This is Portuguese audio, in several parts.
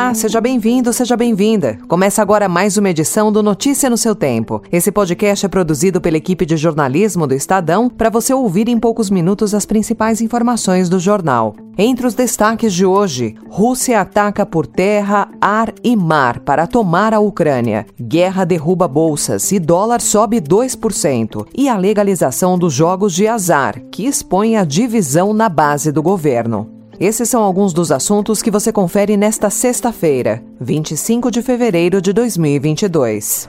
Olá, seja bem-vindo, seja bem-vinda. Começa agora mais uma edição do Notícia no seu Tempo. Esse podcast é produzido pela equipe de jornalismo do Estadão para você ouvir em poucos minutos as principais informações do jornal. Entre os destaques de hoje, Rússia ataca por terra, ar e mar para tomar a Ucrânia. Guerra derruba bolsas e dólar sobe 2%. E a legalização dos jogos de azar, que expõe a divisão na base do governo. Esses são alguns dos assuntos que você confere nesta sexta-feira, 25 de fevereiro de 2022.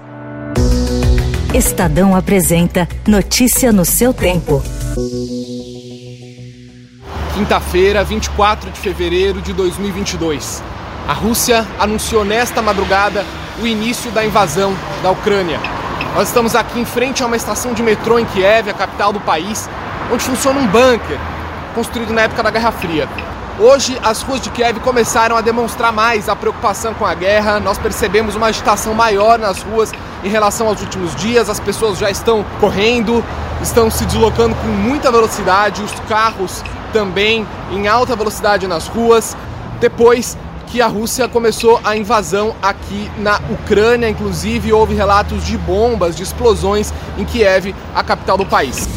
Estadão apresenta Notícia no seu tempo. Quinta-feira, 24 de fevereiro de 2022. A Rússia anunciou nesta madrugada o início da invasão da Ucrânia. Nós estamos aqui em frente a uma estação de metrô em Kiev, a capital do país, onde funciona um bunker construído na época da Guerra Fria. Hoje, as ruas de Kiev começaram a demonstrar mais a preocupação com a guerra. Nós percebemos uma agitação maior nas ruas em relação aos últimos dias. As pessoas já estão correndo, estão se deslocando com muita velocidade, os carros também em alta velocidade nas ruas. Depois que a Rússia começou a invasão aqui na Ucrânia, inclusive houve relatos de bombas, de explosões em Kiev, a capital do país.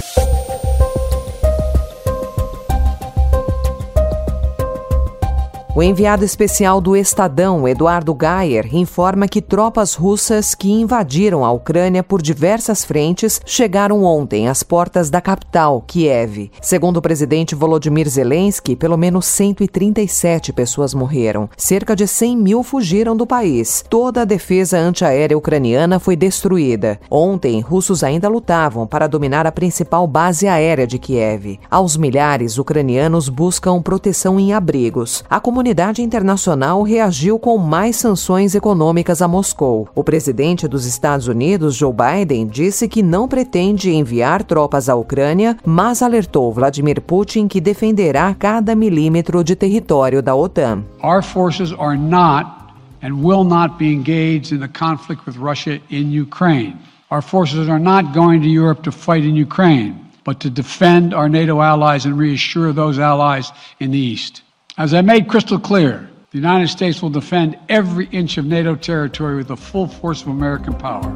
O enviado especial do Estadão, Eduardo Gayer, informa que tropas russas que invadiram a Ucrânia por diversas frentes chegaram ontem às portas da capital, Kiev. Segundo o presidente Volodymyr Zelensky, pelo menos 137 pessoas morreram. Cerca de 100 mil fugiram do país. Toda a defesa antiaérea ucraniana foi destruída. Ontem, russos ainda lutavam para dominar a principal base aérea de Kiev. Aos milhares, ucranianos buscam proteção em abrigos. A comunidade internacional reagiu com mais sanções econômicas a Moscou. O presidente dos Estados Unidos, Joe Biden, disse que não pretende enviar tropas à Ucrânia, mas alertou Vladimir Putin que defenderá cada milímetro de território da OTAN. Our forces are not and will not be engaged in the conflict with Russia in Ukraine. Our forces are not going to Europe to fight in Ukraine, but to defend our NATO allies and reassure those allies in the East. As I made crystal clear, the United States will defend every inch of NATO territory with the full force of American power.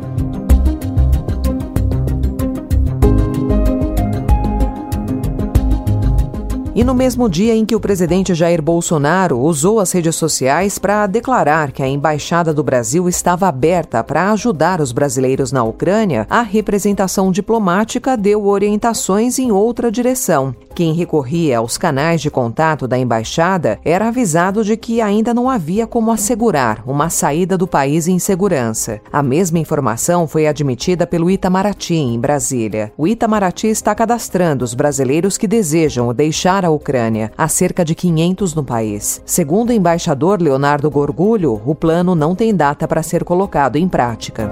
E no mesmo dia em que o presidente Jair Bolsonaro usou as redes sociais para declarar que a embaixada do Brasil estava aberta para ajudar os brasileiros na Ucrânia, a representação diplomática deu orientações em outra direção. Quem recorria aos canais de contato da embaixada era avisado de que ainda não havia como assegurar uma saída do país em segurança. A mesma informação foi admitida pelo Itamaraty, em Brasília. O Itamaraty está cadastrando os brasileiros que desejam deixar a Ucrânia, há cerca de 500 no país. Segundo o embaixador Leonardo Gorgulho, o plano não tem data para ser colocado em prática.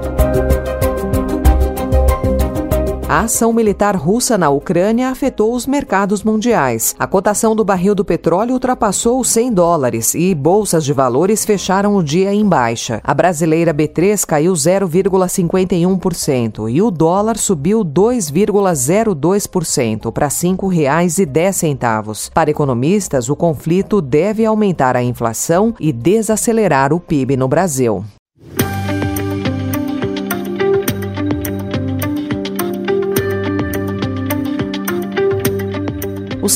A ação militar russa na Ucrânia afetou os mercados mundiais. A cotação do barril do petróleo ultrapassou os 100 dólares e bolsas de valores fecharam o dia em baixa. A brasileira B3 caiu 0,51% e o dólar subiu 2,02% para R$ 5,10. Para economistas, o conflito deve aumentar a inflação e desacelerar o PIB no Brasil.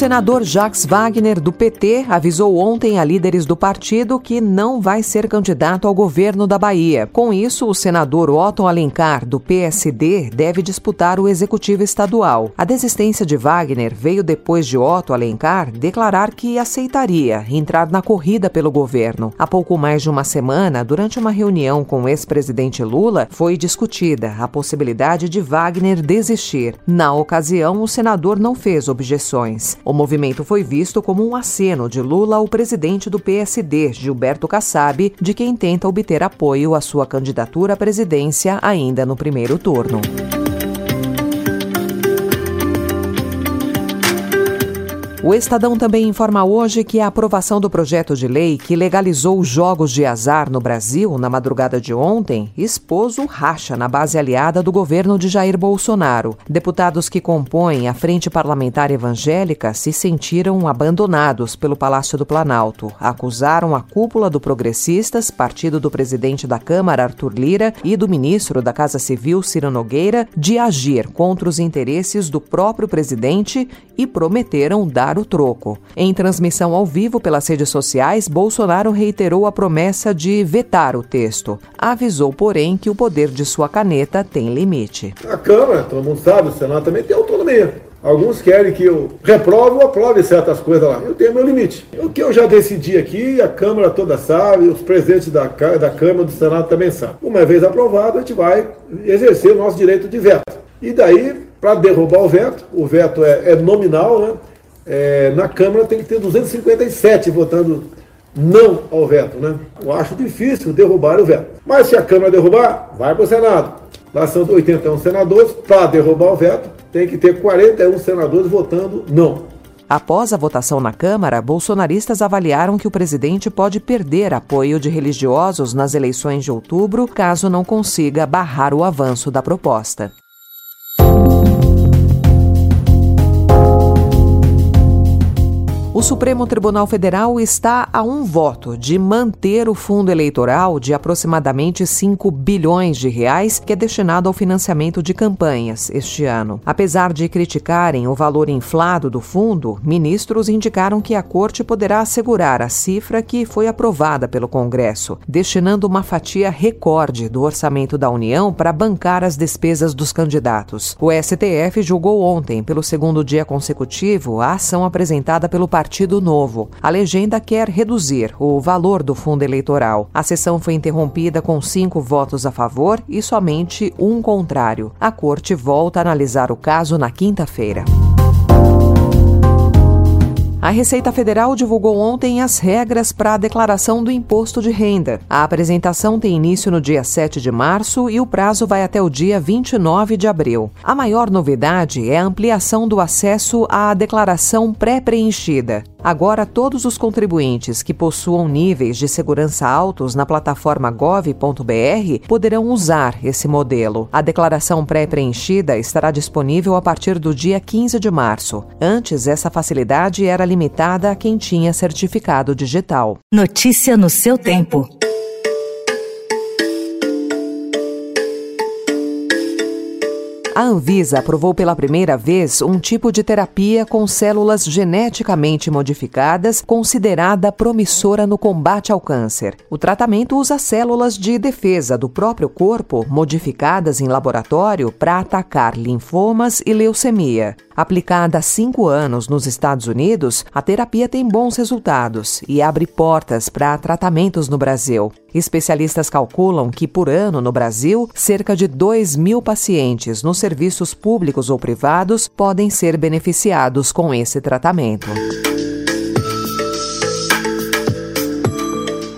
Senador Jacques Wagner, do PT, avisou ontem a líderes do partido que não vai ser candidato ao governo da Bahia. Com isso, o senador Otto Alencar, do PSD, deve disputar o executivo estadual. A desistência de Wagner veio depois de Otto Alencar declarar que aceitaria entrar na corrida pelo governo. Há pouco mais de uma semana, durante uma reunião com o ex-presidente Lula, foi discutida a possibilidade de Wagner desistir. Na ocasião, o senador não fez objeções. O movimento foi visto como um aceno de Lula ao presidente do PSD, Gilberto Kassab, de quem tenta obter apoio à sua candidatura à presidência ainda no primeiro turno. O Estadão também informa hoje que a aprovação do projeto de lei que legalizou os jogos de azar no Brasil na madrugada de ontem expôs o racha na base aliada do governo de Jair Bolsonaro. Deputados que compõem a Frente Parlamentar Evangélica se sentiram abandonados pelo Palácio do Planalto. Acusaram a cúpula do Progressistas, partido do presidente da Câmara, Arthur Lira, e do ministro da Casa Civil, Ciro Nogueira, de agir contra os interesses do próprio presidente e prometeram dar o troco. Em transmissão ao vivo pelas redes sociais, Bolsonaro reiterou a promessa de vetar o texto. Avisou, porém, que o poder de sua caneta tem limite. A Câmara, todo mundo sabe, o Senado também tem autonomia. Alguns querem que eu reprove ou aprove certas coisas lá. Eu tenho meu limite. O que eu já decidi aqui, a Câmara toda sabe, os presidentes da, da Câmara do Senado também sabem. Uma vez aprovado, a gente vai exercer o nosso direito de veto. E daí, para derrubar o veto, o veto é, é nominal, né? É, na Câmara tem que ter 257 votando não ao veto, né? Eu acho difícil derrubar o veto. Mas se a Câmara derrubar, vai para o Senado. Lá são 81 senadores, para derrubar o veto, tem que ter 41 senadores votando não. Após a votação na Câmara, bolsonaristas avaliaram que o presidente pode perder apoio de religiosos nas eleições de outubro caso não consiga barrar o avanço da proposta. O Supremo Tribunal Federal está a um voto de manter o fundo eleitoral de aproximadamente 5 bilhões de reais que é destinado ao financiamento de campanhas este ano. Apesar de criticarem o valor inflado do fundo, ministros indicaram que a corte poderá assegurar a cifra que foi aprovada pelo Congresso, destinando uma fatia recorde do orçamento da União para bancar as despesas dos candidatos. O STF julgou ontem, pelo segundo dia consecutivo, a ação apresentada pelo partido Partido Novo. A legenda quer reduzir o valor do fundo eleitoral. A sessão foi interrompida com cinco votos a favor e somente um contrário. A corte volta a analisar o caso na quinta-feira. A Receita Federal divulgou ontem as regras para a declaração do imposto de renda. A apresentação tem início no dia 7 de março e o prazo vai até o dia 29 de abril. A maior novidade é a ampliação do acesso à declaração pré-preenchida. Agora, todos os contribuintes que possuam níveis de segurança altos na plataforma gov.br poderão usar esse modelo. A declaração pré-preenchida estará disponível a partir do dia 15 de março. Antes, essa facilidade era limitada a quem tinha certificado digital. Notícia no seu tempo. A Anvisa aprovou pela primeira vez um tipo de terapia com células geneticamente modificadas considerada promissora no combate ao câncer. O tratamento usa células de defesa do próprio corpo modificadas em laboratório para atacar linfomas e leucemia. Aplicada há cinco anos nos Estados Unidos, a terapia tem bons resultados e abre portas para tratamentos no Brasil. Especialistas calculam que, por ano no Brasil, cerca de 2 mil pacientes nos serviços públicos ou privados podem ser beneficiados com esse tratamento.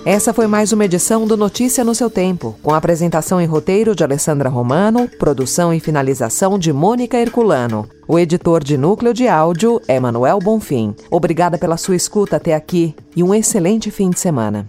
Essa foi mais uma edição do Notícia no seu Tempo, com apresentação e roteiro de Alessandra Romano, produção e finalização de Mônica Herculano. O editor de núcleo de áudio é Manuel Bonfim. Obrigada pela sua escuta até aqui e um excelente fim de semana.